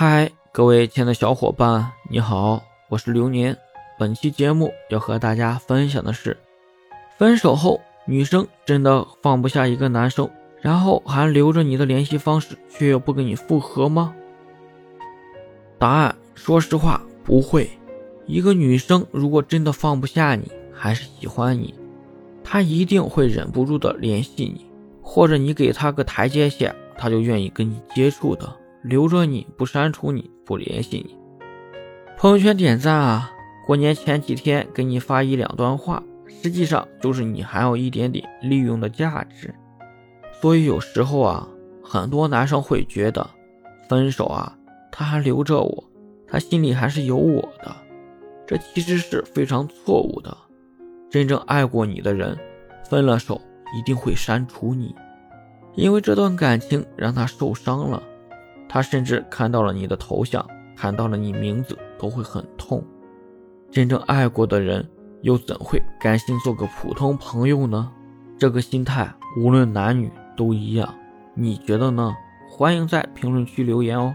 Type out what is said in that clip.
嗨，各位亲爱的小伙伴，你好，我是流年。本期节目要和大家分享的是，分手后女生真的放不下一个男生，然后还留着你的联系方式，却又不跟你复合吗？答案，说实话，不会。一个女生如果真的放不下你，还是喜欢你，她一定会忍不住的联系你，或者你给她个台阶下，她就愿意跟你接触的。留着你不删除你不联系你，朋友圈点赞啊！过年前几天给你发一两段话，实际上就是你还有一点点利用的价值。所以有时候啊，很多男生会觉得分手啊，他还留着我，他心里还是有我的，这其实是非常错误的。真正爱过你的人，分了手一定会删除你，因为这段感情让他受伤了。他甚至看到了你的头像，喊到了你名字，都会很痛。真正爱过的人，又怎会甘心做个普通朋友呢？这个心态，无论男女都一样。你觉得呢？欢迎在评论区留言哦。